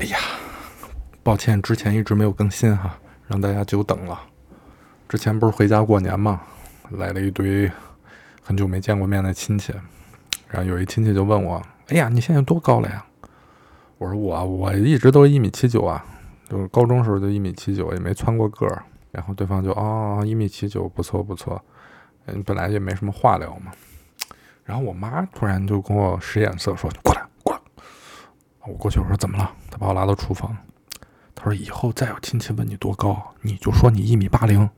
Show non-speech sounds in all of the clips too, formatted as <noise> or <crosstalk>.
哎呀，抱歉，之前一直没有更新哈，让大家久等了。之前不是回家过年嘛，来了一堆很久没见过面的亲戚，然后有一亲戚就问我：“哎呀，你现在多高了呀？”我说：“我我一直都一米七九啊，就是高中时候就一米七九，也没蹿过个儿。”然后对方就：“哦，一米七九，不错不错。”嗯，本来也没什么话聊嘛。然后我妈突然就跟我使眼色，说：“，过来。”我过去我说：“怎么了？”他把我拉到厨房，他说：“以后再有亲戚问你多高，你就说你一米八零。”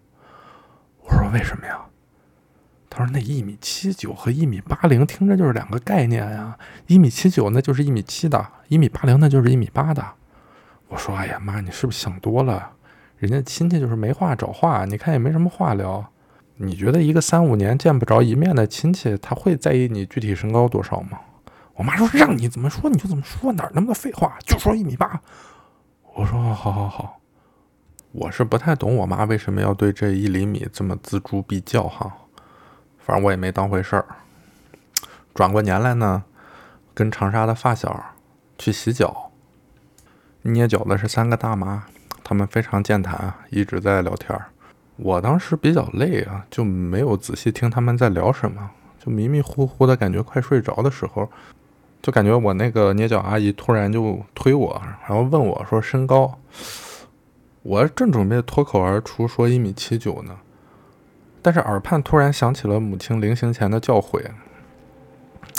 我说：“为什么呀？”他说：“那一米七九和一米八零听着就是两个概念呀，一米七九那就是一米七的，一米八零那就是一米八的。”我说：“哎呀妈，你是不是想多了？人家亲戚就是没话找话，你看也没什么话聊。”你觉得一个三五年见不着一面的亲戚，他会在意你具体身高多少吗？我妈说让你怎么说你就怎么说，哪那么多废话，就说一米八。我说好好好，我是不太懂我妈为什么要对这一厘米这么锱铢必较哈，反正我也没当回事儿。转过年来呢，跟长沙的发小去洗脚，捏脚的是三个大妈，她们非常健谈，一直在聊天。我当时比较累啊，就没有仔细听他们在聊什么，就迷迷糊糊的感觉快睡着的时候，就感觉我那个捏脚阿姨突然就推我，然后问我说身高，我正准备脱口而出说一米七九呢，但是耳畔突然响起了母亲临行前的教诲，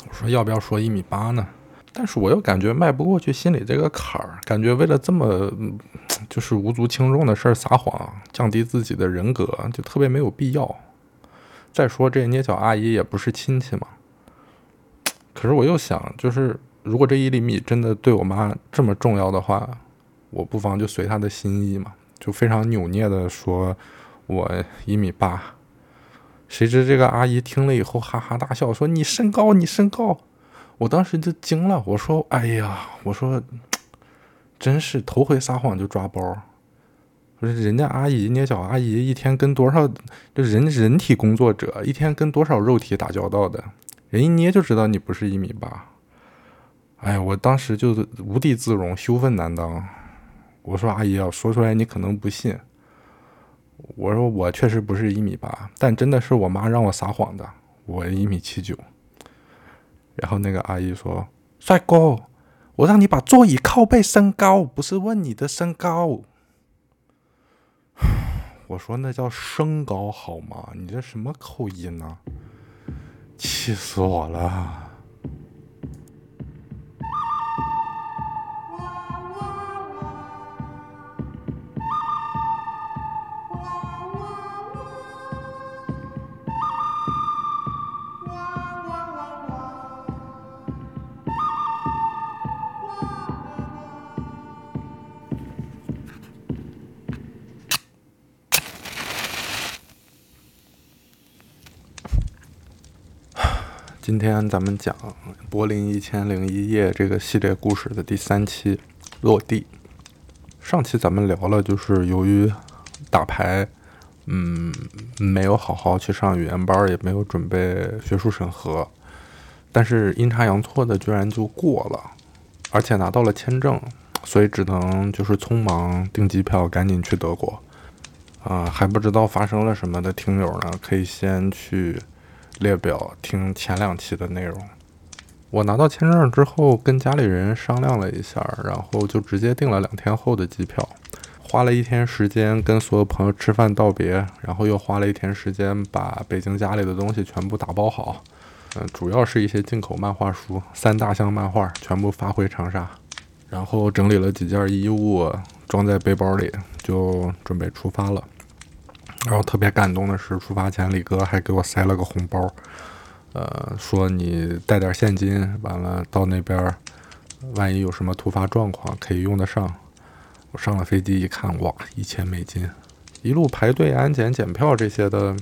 我说要不要说一米八呢？但是我又感觉迈不过去心里这个坎儿，感觉为了这么就是无足轻重的事儿撒谎，降低自己的人格，就特别没有必要。再说这捏脚阿姨也不是亲戚嘛。可是我又想，就是如果这一厘米真的对我妈这么重要的话，我不妨就随她的心意嘛，就非常扭捏的说我一米八。谁知这个阿姨听了以后哈哈大笑，说你身高，你身高。我当时就惊了，我说：“哎呀，我说，真是头回撒谎就抓包。说人家阿姨捏脚阿姨一天跟多少就人人体工作者一天跟多少肉体打交道的，人一捏就知道你不是一米八。哎呀，我当时就无地自容，羞愤难当。我说阿姨啊，说出来你可能不信。我说我确实不是一米八，但真的是我妈让我撒谎的，我一米七九。”然后那个阿姨说：“帅哥，我让你把座椅靠背升高，不是问你的身高。”我说：“那叫升高好吗？你这什么口音呢？气死我了！”今天咱们讲《柏林一千零一夜》这个系列故事的第三期落地。上期咱们聊了，就是由于打牌，嗯，没有好好去上语言班，也没有准备学术审核，但是阴差阳错的居然就过了，而且拿到了签证，所以只能就是匆忙订机票，赶紧去德国。啊，还不知道发生了什么的听友呢，可以先去。列表听前两期的内容。我拿到签证之后，跟家里人商量了一下，然后就直接订了两天后的机票，花了一天时间跟所有朋友吃饭道别，然后又花了一天时间把北京家里的东西全部打包好。嗯，主要是一些进口漫画书，三大箱漫画全部发回长沙，然后整理了几件衣物装在背包里，就准备出发了。然后特别感动的是，出发前李哥还给我塞了个红包，呃，说你带点现金，完了到那边，万一有什么突发状况可以用得上。我上了飞机一看，哇，一千美金，一路排队安检检票这些的，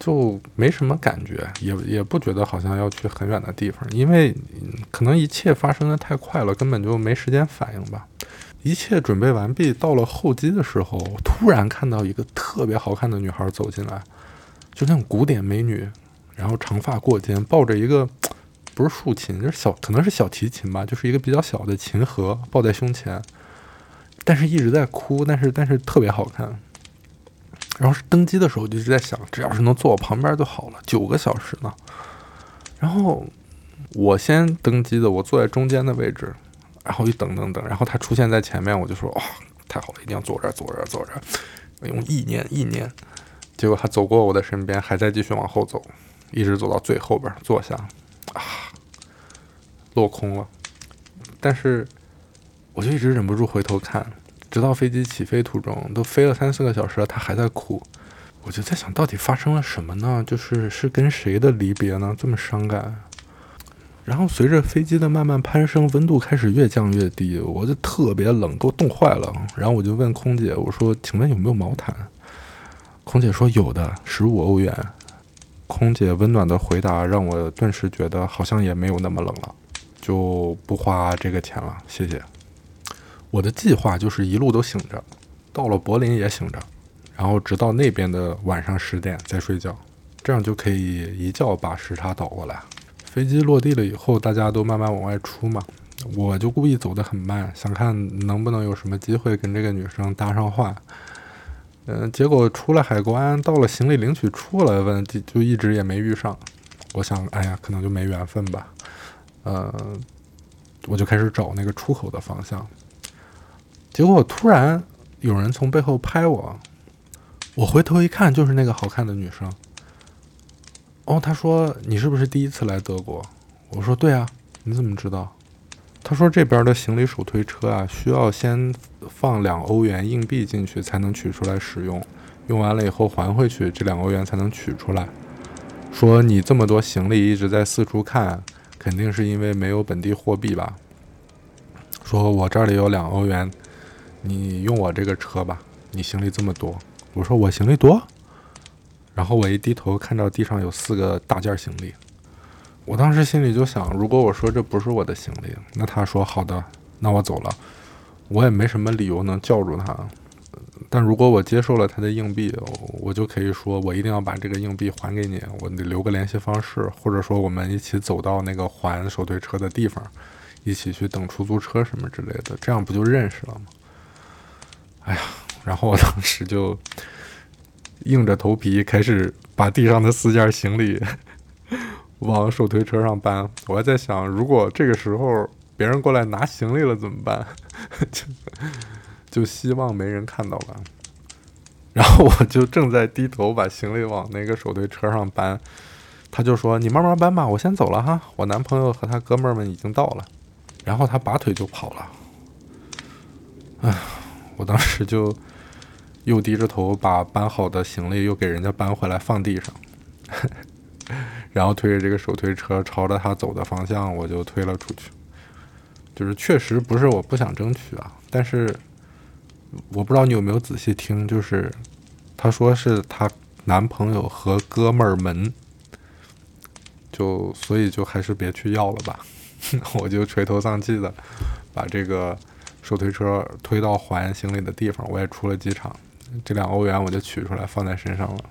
就没什么感觉，也也不觉得好像要去很远的地方，因为可能一切发生的太快了，根本就没时间反应吧。一切准备完毕，到了候机的时候，突然看到一个特别好看的女孩走进来，就那种古典美女，然后长发过肩，抱着一个不是竖琴，就是小，可能是小提琴吧，就是一个比较小的琴盒抱在胸前，但是一直在哭，但是但是特别好看。然后是登机的时候就一直在想，只要是能坐我旁边就好了，九个小时呢。然后我先登机的，我坐在中间的位置，然后一等等等，然后他出现在前面，我就说哇，太好了，一定要坐这儿，坐这儿，坐这儿。用意念，意念。结果他走过我的身边，还在继续往后走，一直走到最后边坐下，啊，落空了。但是我就一直忍不住回头看。直到飞机起飞途中，都飞了三四个小时了，他还在哭。我就在想到底发生了什么呢？就是是跟谁的离别呢？这么伤感。然后随着飞机的慢慢攀升，温度开始越降越低，我就特别冷，给我冻坏了。然后我就问空姐，我说：“请问有没有毛毯？”空姐说：“有的，十五欧元。”空姐温暖的回答让我顿时觉得好像也没有那么冷了，就不花这个钱了，谢谢。我的计划就是一路都醒着，到了柏林也醒着，然后直到那边的晚上十点再睡觉，这样就可以一觉把时差倒过来。飞机落地了以后，大家都慢慢往外出嘛，我就故意走得很慢，想看能不能有什么机会跟这个女生搭上话。嗯，结果出了海关，到了行李领取处了，问就一直也没遇上。我想，哎呀，可能就没缘分吧。呃，我就开始找那个出口的方向。结果突然有人从背后拍我，我回头一看，就是那个好看的女生。哦，他说：“你是不是第一次来德国？”我说：“对啊。”你怎么知道？他说：“这边的行李手推车啊，需要先放两欧元硬币进去才能取出来使用，用完了以后还回去，这两欧元才能取出来。说你这么多行李一直在四处看，肯定是因为没有本地货币吧？说我这里有两欧元。”你用我这个车吧，你行李这么多。我说我行李多，然后我一低头看到地上有四个大件行李，我当时心里就想，如果我说这不是我的行李，那他说好的，那我走了，我也没什么理由能叫住他。但如果我接受了他的硬币，我就可以说我一定要把这个硬币还给你，我得留个联系方式，或者说我们一起走到那个还手推车的地方，一起去等出租车什么之类的，这样不就认识了吗？哎呀，然后我当时就硬着头皮开始把地上的四件行李 <laughs> 往手推车上搬。我还在想，如果这个时候别人过来拿行李了怎么办？<laughs> 就就希望没人看到吧。然后我就正在低头把行李往那个手推车上搬，他就说：“你慢慢搬吧，我先走了哈。我男朋友和他哥们儿们已经到了。”然后他拔腿就跑了。哎。我当时就又低着头把搬好的行李又给人家搬回来放地上，<laughs> 然后推着这个手推车朝着他走的方向，我就推了出去。就是确实不是我不想争取啊，但是我不知道你有没有仔细听，就是他说是他男朋友和哥们儿们，就所以就还是别去要了吧。<laughs> 我就垂头丧气的把这个。手推车推到还行李的地方，我也出了机场，这两欧元我就取出来放在身上了。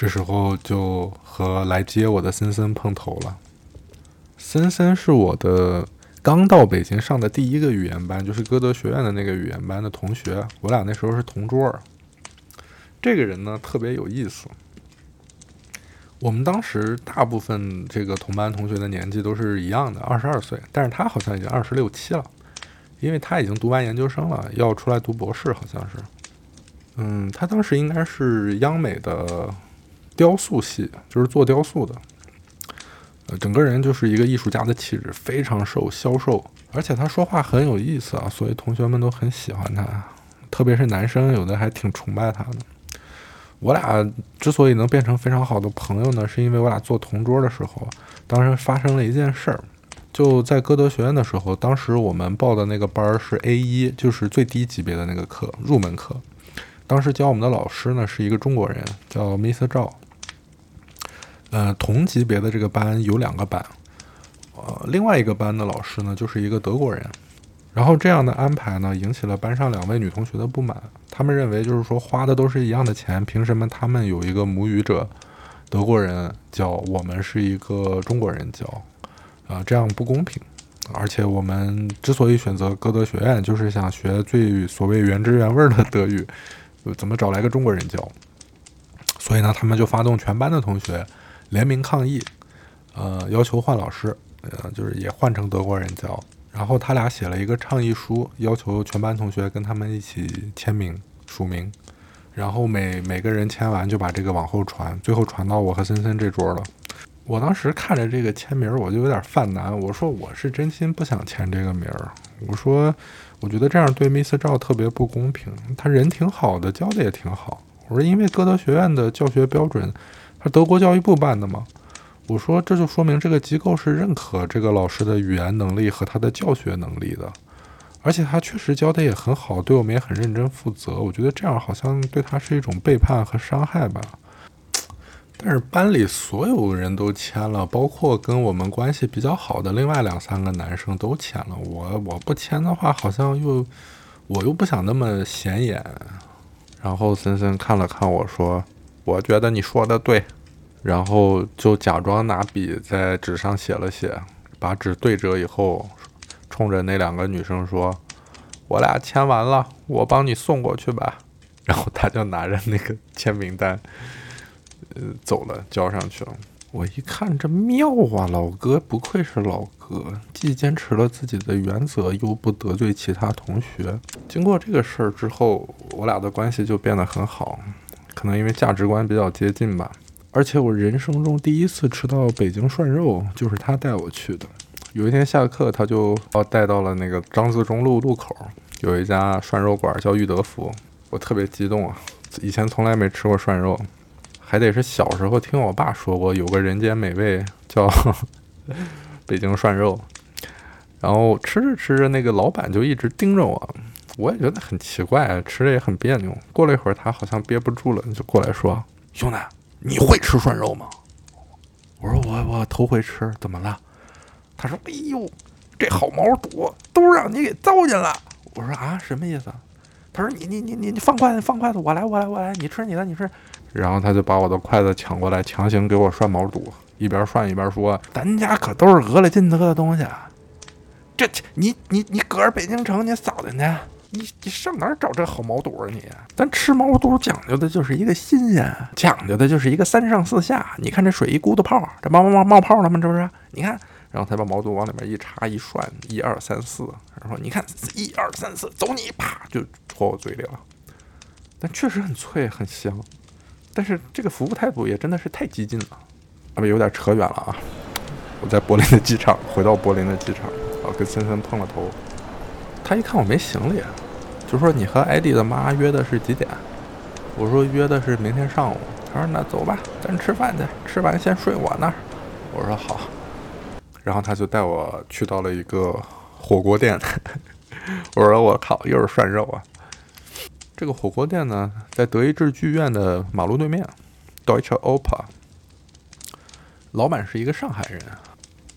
这时候就和来接我的森森碰头了。森森是我的刚到北京上的第一个语言班，就是歌德学院的那个语言班的同学。我俩那时候是同桌。这个人呢特别有意思。我们当时大部分这个同班同学的年纪都是一样的，二十二岁，但是他好像已经二十六七了，因为他已经读完研究生了，要出来读博士，好像是。嗯，他当时应该是央美的雕塑系，就是做雕塑的。整个人就是一个艺术家的气质，非常瘦，消瘦，而且他说话很有意思啊，所以同学们都很喜欢他，特别是男生，有的还挺崇拜他的。我俩之所以能变成非常好的朋友呢，是因为我俩坐同桌的时候，当时发生了一件事儿，就在歌德学院的时候，当时我们报的那个班儿是 A 一，就是最低级别的那个课，入门课。当时教我们的老师呢是一个中国人，叫 Mr. 赵。呃，同级别的这个班有两个班，呃，另外一个班的老师呢就是一个德国人。然后这样的安排呢，引起了班上两位女同学的不满。他们认为，就是说花的都是一样的钱，凭什么他们有一个母语者德国人教，我们是一个中国人教？啊，这样不公平。而且我们之所以选择歌德学院，就是想学最所谓原汁原味的德语，怎么找来个中国人教？所以呢，他们就发动全班的同学联名抗议，呃，要求换老师，呃，就是也换成德国人教。然后他俩写了一个倡议书，要求全班同学跟他们一起签名署名。然后每每个人签完就把这个往后传，最后传到我和森森这桌了。我当时看着这个签名，我就有点犯难。我说我是真心不想签这个名儿。我说我觉得这样对 Miss 赵特别不公平。他人挺好的，教的也挺好。我说因为歌德学院的教学标准，他德国教育部办的嘛。我说这就说明这个机构是认可这个老师的语言能力和他的教学能力的，而且他确实教的也很好，对我们也很认真负责。我觉得这样好像对他是一种背叛和伤害吧。但是班里所有人都签了，包括跟我们关系比较好的另外两三个男生都签了。我我不签的话，好像又我又不想那么显眼。然后森森看了看我说：“我觉得你说的对。”然后就假装拿笔在纸上写了写，把纸对折以后，冲着那两个女生说：“我俩签完了，我帮你送过去吧。<laughs> ”然后他就拿着那个签名单。呃，走了，交上去了。我一看这妙啊，老哥不愧是老哥，既坚持了自己的原则，又不得罪其他同学。经过这个事儿之后，我俩的关系就变得很好，可能因为价值观比较接近吧。而且我人生中第一次吃到北京涮肉，就是他带我去的。有一天下课，他就把我带到了那个张自忠路路口，有一家涮肉馆叫裕德福，我特别激动啊，以前从来没吃过涮肉。还得是小时候听我爸说过，有个人间美味叫 <laughs> 北京涮肉，然后吃着吃着，那个老板就一直盯着我，我也觉得很奇怪，吃着也很别扭。过了一会儿，他好像憋不住了，就过来说：“兄弟，你会吃涮肉吗？”我说：“我我头回吃，怎么了？”他说：“哎呦，这好毛肚都让你给糟践了。”我说：“啊，什么意思？”他说：“你你你你你放筷子放筷子，我来我来我来，你吃你的你吃。”然后他就把我的筷子抢过来，强行给我涮毛肚，一边涮一边说：“咱家可都是俄了金德的东西，这你你你搁着北京城你扫进去？你你上哪儿找这好毛肚啊你？咱吃毛肚讲究的就是一个新鲜，讲究的就是一个三上四下。你看这水一咕嘟泡，这冒冒冒冒泡了吗？这不是？你看，然后他把毛肚往里面一插一涮，一二三四，然后说你看一二三四，走你啪就戳我嘴里了。但确实很脆很香。”但是这个服务态度也真的是太激进了，啊不，有点扯远了啊！我在柏林的机场，回到柏林的机场，啊，跟森森碰了头。他一看我没行李，就说：“你和艾迪的妈约的是几点？”我说：“约的是明天上午。”他说：“那走吧，咱吃饭去，吃完先睡我那儿。”我说：“好。”然后他就带我去到了一个火锅店。<laughs> 我说：“我靠，又是涮肉啊！”这个火锅店呢，在德意志剧院的马路对面，Deutsche Oper。老板是一个上海人，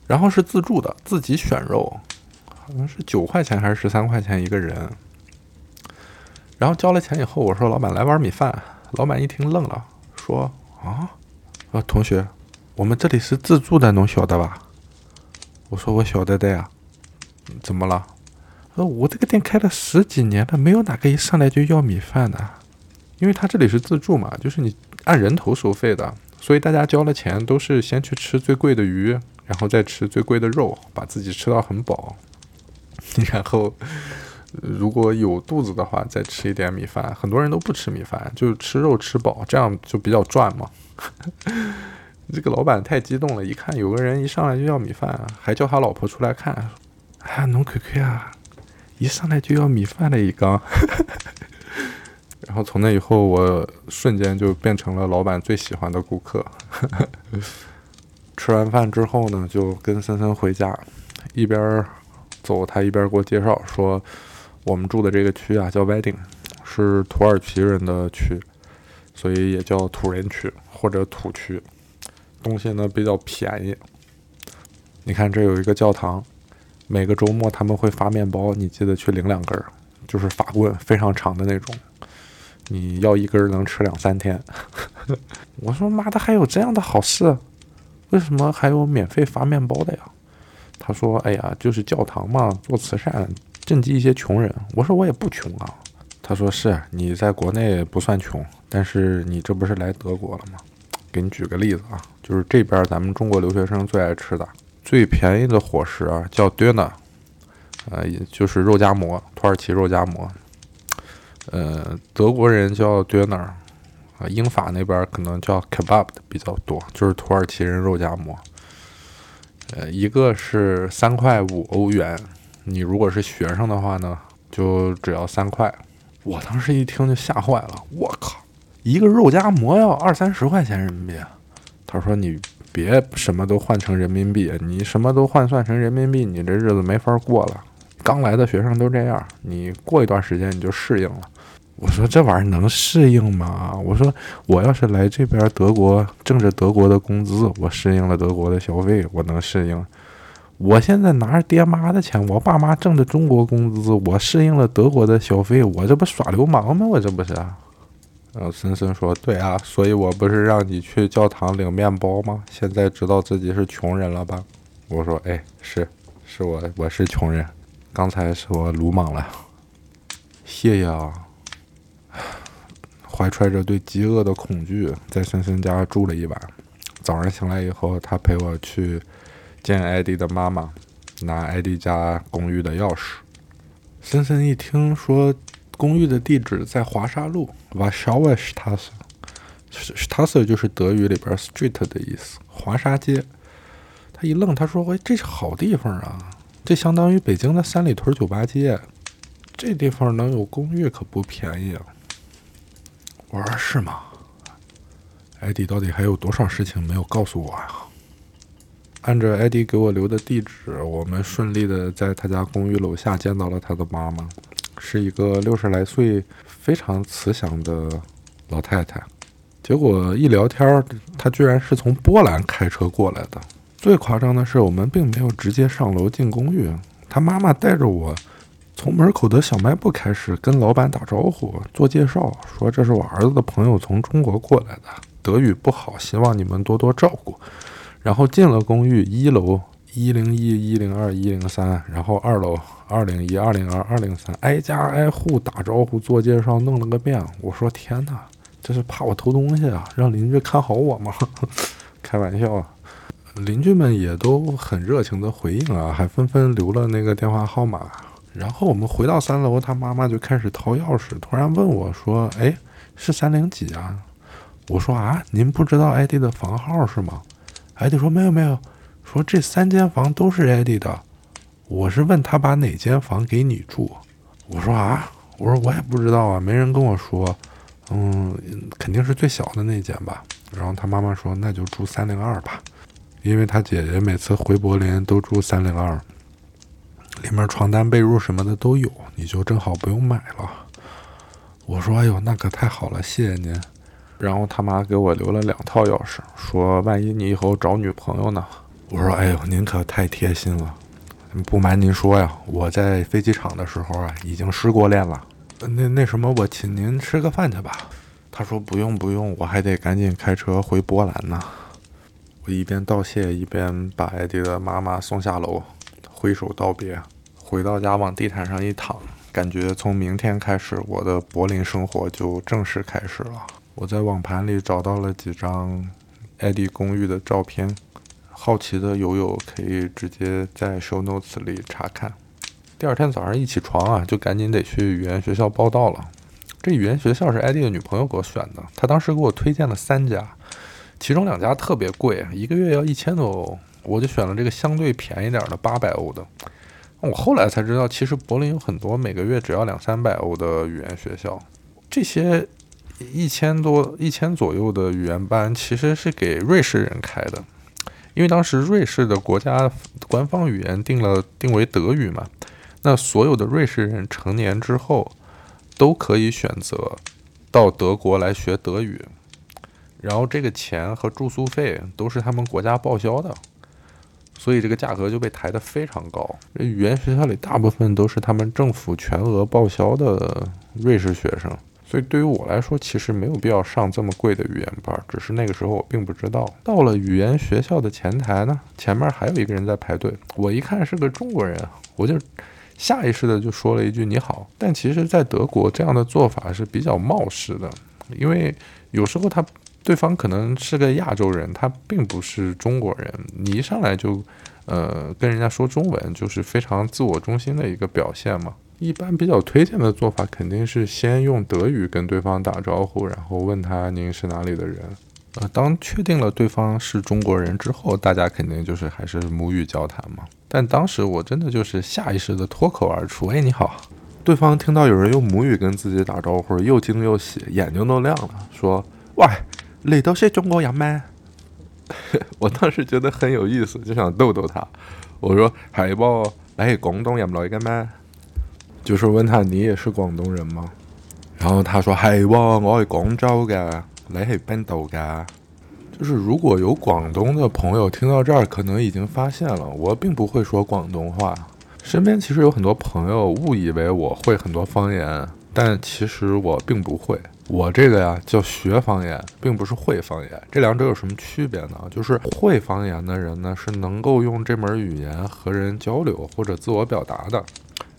然后是自助的，自己选肉，好像是九块钱还是十三块钱一个人。然后交了钱以后，我说：“老板，来碗米饭。”老板一听愣了，说：“啊，啊，同学，我们这里是自助的，侬晓得吧？”我说：“我晓得的呀。”怎么了？呃，我这个店开了十几年了，没有哪个一上来就要米饭的，因为他这里是自助嘛，就是你按人头收费的，所以大家交了钱都是先去吃最贵的鱼，然后再吃最贵的肉，把自己吃到很饱，<laughs> 然后如果有肚子的话再吃一点米饭。很多人都不吃米饭，就吃肉吃饱，这样就比较赚嘛。<laughs> 这个老板太激动了，一看有个人一上来就要米饭，还叫他老婆出来看，啊，侬可可啊。一上来就要米饭的一缸，<laughs> 然后从那以后，我瞬间就变成了老板最喜欢的顾客。吃完饭之后呢，就跟森森回家，一边走，他一边给我介绍说，我们住的这个区啊叫 Wedding，是土耳其人的区，所以也叫土人区或者土区。东西呢比较便宜。你看这有一个教堂，每个周末他们会发面包，你记得去领两根儿，就是法棍，非常长的那种，你要一根能吃两三天。<laughs> 我说妈的，还有这样的好事？为什么还有免费发面包的呀？他说：“哎呀，就是教堂嘛，做慈善，赈济一些穷人。”我说：“我也不穷啊。”他说：“是你在国内不算穷，但是你这不是来德国了吗？给你举个例子啊，就是这边咱们中国留学生最爱吃的、最便宜的伙食啊，叫 döner，呃，也就是肉夹馍，土耳其肉夹馍。呃，德国人叫 döner，啊，英法那边可能叫 kebab 的比较多，就是土耳其人肉夹馍。呃，一个是三块五欧元，你如果是学生的话呢，就只要三块。我当时一听就吓坏了，我靠，一个肉夹馍要二三十块钱人民币。他说你别什么都换成人民币，你什么都换算成人民币，你这日子没法过了。刚来的学生都这样，你过一段时间你就适应了。我说这玩意儿能适应吗？我说我要是来这边德国挣着德国的工资，我适应了德国的消费，我能适应。我现在拿着爹妈的钱，我爸妈挣着中国工资，我适应了德国的消费，我这不耍流氓吗？我这不是？然后森森说：“对啊，所以我不是让你去教堂领面包吗？现在知道自己是穷人了吧？”我说：“哎，是，是我，我是穷人。刚才是我鲁莽了，谢谢啊。”怀揣着对饥饿的恐惧，在森森家住了一晚。早上醒来以后，他陪我去见艾迪的妈妈，拿艾迪家公寓的钥匙。森森一听说公寓的地址在华沙路 v a s h a w a s t a s s t a s 就是德语里边 street 的意思，华沙街。他一愣，他说：“喂，这是好地方啊，这相当于北京的三里屯酒吧街，这地方能有公寓可不便宜啊。”我说是吗？艾迪到底还有多少事情没有告诉我呀？按照艾迪给我留的地址，我们顺利的在他家公寓楼下见到了他的妈妈，是一个六十来岁、非常慈祥的老太太。结果一聊天，她居然是从波兰开车过来的。最夸张的是，我们并没有直接上楼进公寓，他妈妈带着我。从门口的小卖部开始跟老板打招呼、做介绍，说这是我儿子的朋友从中国过来的，德语不好，希望你们多多照顾。然后进了公寓，一楼一零一、一零二、一零三，然后二楼二零一、二零二、二零三，挨家挨户打招呼、做介绍，弄了个遍。我说天哪，这是怕我偷东西啊？让邻居看好我吗？<laughs> 开玩笑啊！邻居们也都很热情的回应啊，还纷纷留了那个电话号码。然后我们回到三楼，他妈妈就开始掏钥匙，突然问我说：“哎，是三零几啊？”我说：“啊，您不知道艾迪的房号是吗？”艾迪说：“没有没有，说这三间房都是艾迪的。”我是问他把哪间房给你住。我说：“啊，我说我也不知道啊，没人跟我说。嗯，肯定是最小的那间吧。”然后他妈妈说：“那就住三零二吧，因为他姐姐每次回柏林都住三零二。”里面床单被褥什么的都有，你就正好不用买了。我说：“哎呦，那可太好了，谢谢您。”然后他妈给我留了两套钥匙，说：“万一你以后找女朋友呢？”我说：“哎呦，您可太贴心了。不瞒您说呀，我在飞机场的时候啊，已经失过恋了。那那什么，我请您吃个饭去吧。”他说：“不用不用，我还得赶紧开车回波兰呢。”我一边道谢，一边把艾迪的妈妈送下楼，挥手道别。回到家，往地毯上一躺，感觉从明天开始，我的柏林生活就正式开始了。我在网盘里找到了几张艾迪公寓的照片，好奇的友友可以直接在 show notes 里查看。第二天早上一起床啊，就赶紧得去语言学校报到了。这语言学校是艾迪的女朋友给我选的，她当时给我推荐了三家，其中两家特别贵，一个月要一千多欧，我就选了这个相对便宜点的八百欧的。我后来才知道，其实柏林有很多每个月只要两三百欧的语言学校，这些一千多、一千左右的语言班其实是给瑞士人开的，因为当时瑞士的国家官方语言定了定为德语嘛，那所有的瑞士人成年之后都可以选择到德国来学德语，然后这个钱和住宿费都是他们国家报销的，所以这个价格就被抬得非常高。这语言学校里大部分都是他们政府全额报销的瑞士学生。所以对于我来说，其实没有必要上这么贵的语言班，只是那个时候我并不知道。到了语言学校的前台呢，前面还有一个人在排队，我一看是个中国人，我就下意识的就说了一句你好。但其实，在德国这样的做法是比较冒失的，因为有时候他对方可能是个亚洲人，他并不是中国人，你一上来就呃跟人家说中文，就是非常自我中心的一个表现嘛。一般比较推荐的做法肯定是先用德语跟对方打招呼，然后问他您是哪里的人。呃，当确定了对方是中国人之后，大家肯定就是还是母语交谈嘛。但当时我真的就是下意识的脱口而出：“哎，你好！”对方听到有人用母语跟自己打招呼，又惊又喜，眼睛都亮了，说：“喂，你都是中国人吗？” <laughs> 我当时觉得很有意思，就想逗逗他。我说：“海豹，你係廣東人來嘅咩？”就是问他你也是广东人吗？然后他说：“系喎，我系广州嘅，你系边度噶？”就是如果有广东的朋友听到这儿，可能已经发现了，我并不会说广东话。身边其实有很多朋友误以为我会很多方言，但其实我并不会。我这个呀叫学方言，并不是会方言。这两者有什么区别呢？就是会方言的人呢，是能够用这门语言和人交流或者自我表达的。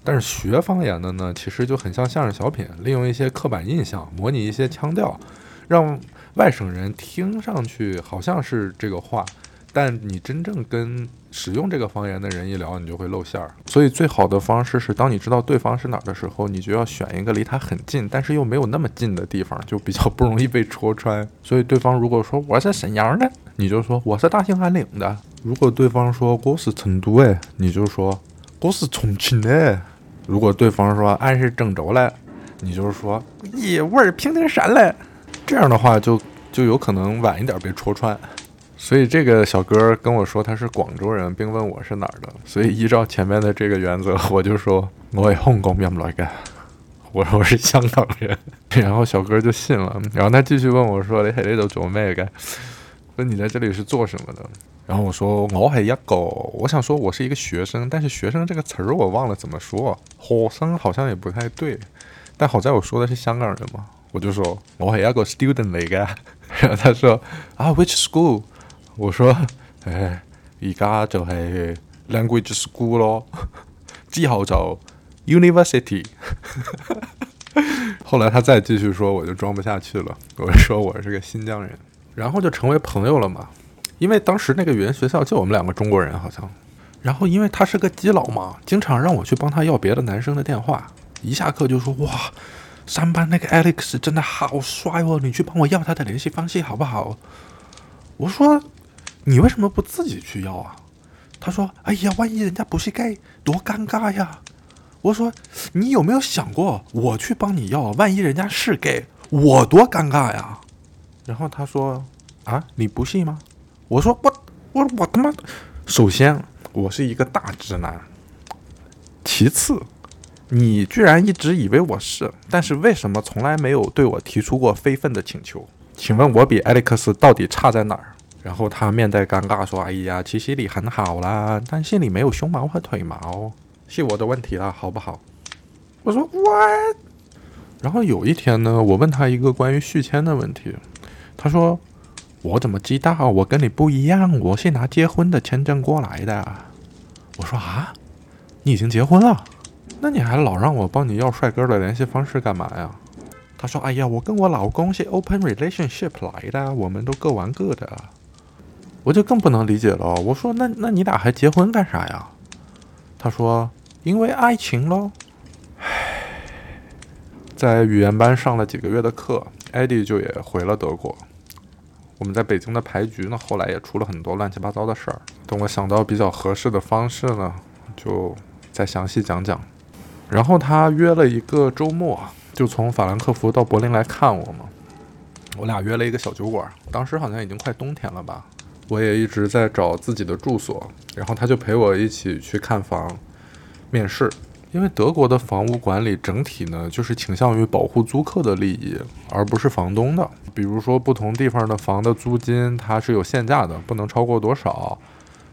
但是学方言的呢，其实就很像相声小品，利用一些刻板印象，模拟一些腔调，让外省人听上去好像是这个话，但你真正跟使用这个方言的人一聊，你就会露馅儿。所以最好的方式是，当你知道对方是哪儿的时候，你就要选一个离他很近，但是又没有那么近的地方，就比较不容易被戳穿。所以对方如果说我是沈阳的，你就说我是大兴安岭的；如果对方说我是成都的，你就说我是重庆的。如果对方说俺是郑州嘞，你就说咦，我是平顶山嘞，这样的话就就有可能晚一点被戳穿。所以这个小哥跟我说他是广州人，并问我是哪儿的，所以依照前面的这个原则，我就说我是香港人来的，我说 <laughs> 我是香港人，然后小哥就信了，然后他继续问我说你喺呢度做咩嘅？问你在这里是做什么的？然后我说我系一个，我想说我是一个学生，但是学生这个词儿我忘了怎么说，学生好像也不太对，但好在我说的是香港人嘛，我就说我系一个 student 嚟嘅。<laughs> 然后他说啊，which school？我说 <laughs> 诶，而家就系 language school 咯，<laughs> 之后就 university。<laughs> 后来他再继续说，我就装不下去了，我说我是个新疆人，然后就成为朋友了嘛。因为当时那个语言学校就我们两个中国人，好像。然后因为他是个基佬嘛，经常让我去帮他要别的男生的电话。一下课就说：“哇，三班那个 Alex 真的好帅哦，你去帮我要他的联系方式好不好？”我说：“你为什么不自己去要啊？”他说：“哎呀，万一人家不是 gay，多尴尬呀！”我说：“你有没有想过，我去帮你要，万一人家是 gay，我多尴尬呀？”然后他说：“啊，你不信吗？”我说我我我他妈，首先我是一个大直男，其次，你居然一直以为我是，但是为什么从来没有对我提出过非分的请求？请问我比艾利克斯到底差在哪儿？然后他面带尴尬说：“哎呀，其实你很好啦，但心里没有胸毛和腿毛，是我的问题了，好不好？”我说 What？然后有一天呢，我问他一个关于续签的问题，他说。我怎么知道？我跟你不一样，我是拿结婚的签证过来的。我说啊，你已经结婚了，那你还老让我帮你要帅哥的联系方式干嘛呀？他说：哎呀，我跟我老公是 open relationship 来的，我们都各玩各的。我就更不能理解了。我说那那你俩还结婚干啥呀？他说因为爱情喽。唉，在语言班上了几个月的课，艾迪就也回了德国。我们在北京的牌局呢，后来也出了很多乱七八糟的事儿。等我想到比较合适的方式呢，就再详细讲讲。然后他约了一个周末，就从法兰克福到柏林来看我嘛。我俩约了一个小酒馆，当时好像已经快冬天了吧。我也一直在找自己的住所，然后他就陪我一起去看房、面试，因为德国的房屋管理整体呢，就是倾向于保护租客的利益，而不是房东的。比如说，不同地方的房的租金它是有限价的，不能超过多少。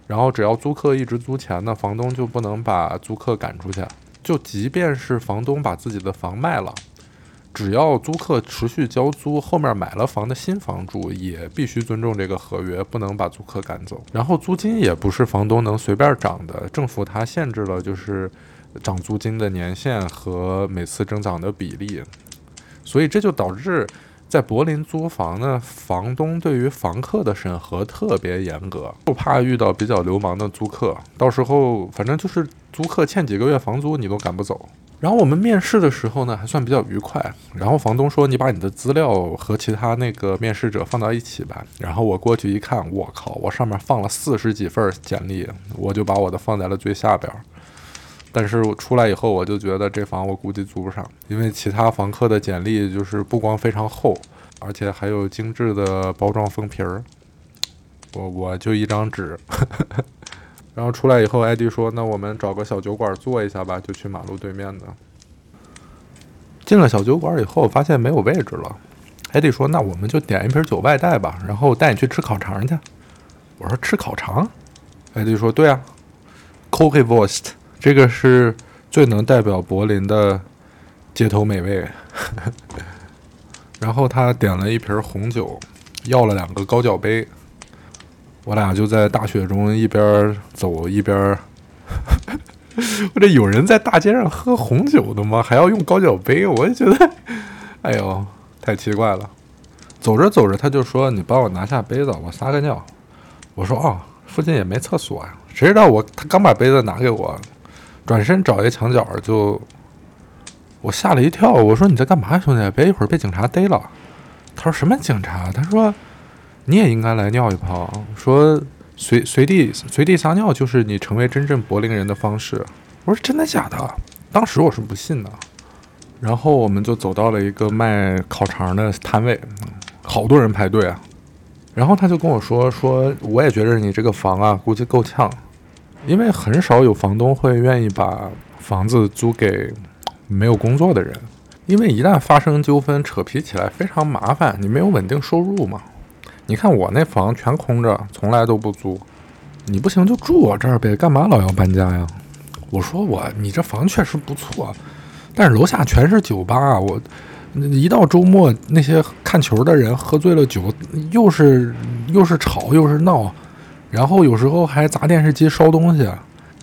然后，只要租客一直租钱呢，房东就不能把租客赶出去。就即便是房东把自己的房卖了，只要租客持续交租，后面买了房的新房主也必须尊重这个合约，不能把租客赶走。然后，租金也不是房东能随便涨的，政府它限制了，就是。涨租金的年限和每次增长的比例，所以这就导致在柏林租房呢，房东对于房客的审核特别严格，不怕遇到比较流氓的租客，到时候反正就是租客欠几个月房租你都赶不走。然后我们面试的时候呢，还算比较愉快。然后房东说：“你把你的资料和其他那个面试者放到一起吧。”然后我过去一看，我靠，我上面放了四十几份简历，我就把我的放在了最下边。但是我出来以后，我就觉得这房我估计租不上，因为其他房客的简历就是不光非常厚，而且还有精致的包装封皮儿。我我就一张纸，然后出来以后，艾迪说：“那我们找个小酒馆坐一下吧，就去马路对面的。”进了小酒馆以后，发现没有位置了。艾迪说：“那我们就点一瓶酒外带吧，然后带你去吃烤肠去。”我说：“吃烤肠？”艾迪说：“对啊 c o k e v o r s t 这个是最能代表柏林的街头美味。<laughs> 然后他点了一瓶红酒，要了两个高脚杯。我俩就在大雪中一边走一边，<laughs> 我这有人在大街上喝红酒的吗？还要用高脚杯？我也觉得，哎呦，太奇怪了。走着走着，他就说：“你帮我拿下杯子，我撒个尿。”我说：“哦，附近也没厕所呀。”谁知道我他刚把杯子拿给我。转身找一墙角，就我吓了一跳。我说：“你在干嘛，兄弟？别一会儿被警察逮了。”他说：“什么警察？”他说：“你也应该来尿一泡。说随随地随地撒尿就是你成为真正柏林人的方式。”我说：“真的假的？”当时我是不信的。然后我们就走到了一个卖烤肠的摊位，好多人排队啊。然后他就跟我说：“说我也觉得你这个房啊，估计够呛。”因为很少有房东会愿意把房子租给没有工作的人，因为一旦发生纠纷，扯皮起来非常麻烦。你没有稳定收入嘛？你看我那房全空着，从来都不租。你不行就住我这儿呗，干嘛老要搬家呀？我说我，你这房确实不错，但是楼下全是酒吧，我一到周末那些看球的人喝醉了酒，又是又是吵又是闹。然后有时候还砸电视机、烧东西，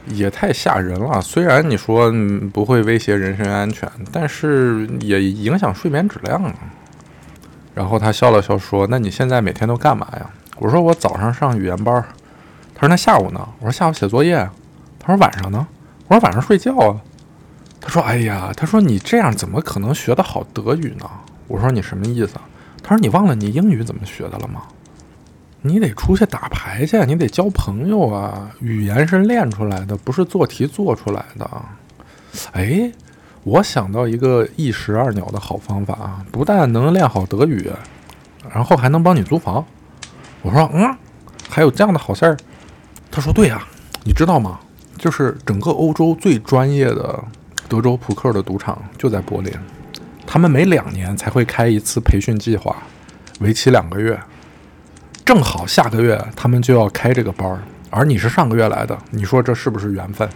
也太吓人了。虽然你说不会威胁人身安全，但是也影响睡眠质量啊。然后他笑了笑说：“那你现在每天都干嘛呀？”我说：“我早上上语言班。”他说：“那下午呢？”我说：“下午写作业。”他说：“晚上呢？”我说：“晚上睡觉啊。”他说：“哎呀，他说你这样怎么可能学得好德语呢？”我说：“你什么意思？”他说：“你忘了你英语怎么学的了吗？”你得出去打牌去，你得交朋友啊！语言是练出来的，不是做题做出来的。哎，我想到一个一石二鸟的好方法啊！不但能练好德语，然后还能帮你租房。我说，嗯，还有这样的好事儿？他说，对呀，你知道吗？就是整个欧洲最专业的德州扑克的赌场就在柏林，他们每两年才会开一次培训计划，为期两个月。正好下个月他们就要开这个班儿，而你是上个月来的，你说这是不是缘分？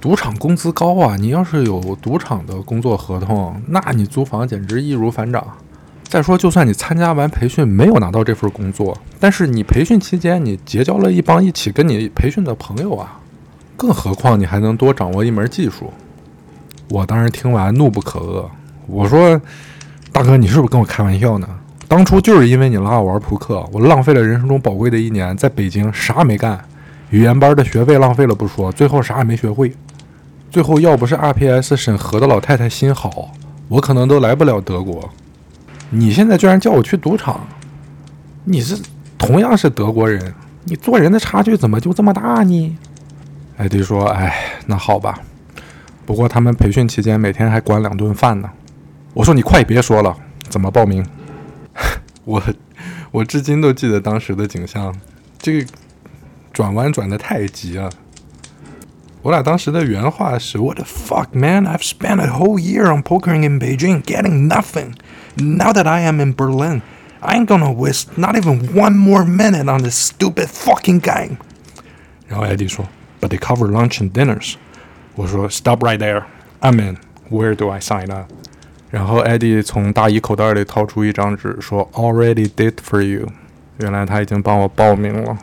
赌场工资高啊，你要是有赌场的工作合同，那你租房简直易如反掌。再说，就算你参加完培训没有拿到这份工作，但是你培训期间你结交了一帮一起跟你培训的朋友啊，更何况你还能多掌握一门技术。我当时听完怒不可遏，我说：“大哥，你是不是跟我开玩笑呢？”当初就是因为你拉我玩扑克，我浪费了人生中宝贵的一年，在北京啥也没干，语言班的学费浪费了不说，最后啥也没学会。最后要不是 RPS 审核的老太太心好，我可能都来不了德国。你现在居然叫我去赌场，你是同样是德国人，你做人的差距怎么就这么大呢？艾迪说：“哎，那好吧，不过他们培训期间每天还管两顿饭呢。”我说：“你快别说了，怎么报名？” <laughs> 我我至今都记得当时的景象，这个转弯转的太急了。 我俩当时的原话是 "What the fuck, man? I've spent a whole year on pokering in Beijing, getting nothing. Now that I am in Berlin, I ain't gonna waste not even one more minute on this stupid fucking game." 然后艾迪说 "But they cover lunch and dinners." 我说 "Stop right there. I'm in. Where do I sign up?" 然后艾迪从大衣口袋里掏出一张纸，说 "Already did for you." 原来他已经帮我报名了。